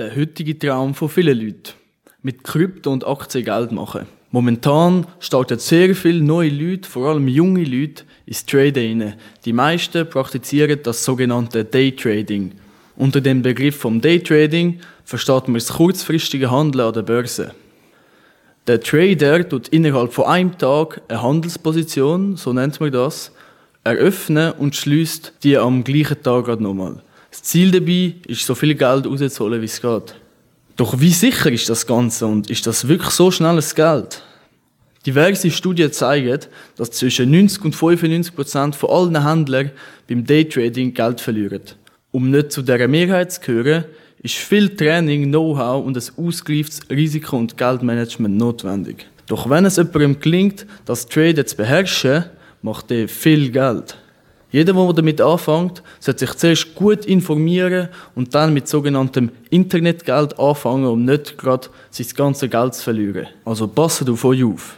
der heutige Traum von vielen Leuten. Mit Krypto und Aktien Geld machen. Momentan starten sehr viele neue Leute, vor allem junge Leute, ins Traden rein. Die meisten praktizieren das sogenannte Daytrading. Unter dem Begriff vom Daytrading versteht man das kurzfristige Handeln an der Börse. Der Trader tut innerhalb von einem Tag eine Handelsposition, so nennt man das, eröffnen und schließt die am gleichen Tag nochmal. Das Ziel dabei ist, so viel Geld rauszuholen, wie es geht. Doch wie sicher ist das Ganze und ist das wirklich so schnelles Geld? Diverse Studien zeigen, dass zwischen 90 und 95 Prozent von allen Händlern beim Daytrading Geld verlieren. Um nicht zu dieser Mehrheit zu gehören, ist viel Training, Know-how und ein ausgereiftes Risiko- und Geldmanagement notwendig. Doch wenn es jemandem gelingt, das Traden zu beherrschen, macht er viel Geld. Jeder, der damit anfängt, sollte sich zuerst gut informieren und dann mit sogenanntem Internetgeld anfangen, um nicht gerade sein ganzes Geld zu verlieren. Also passe auf euch auf.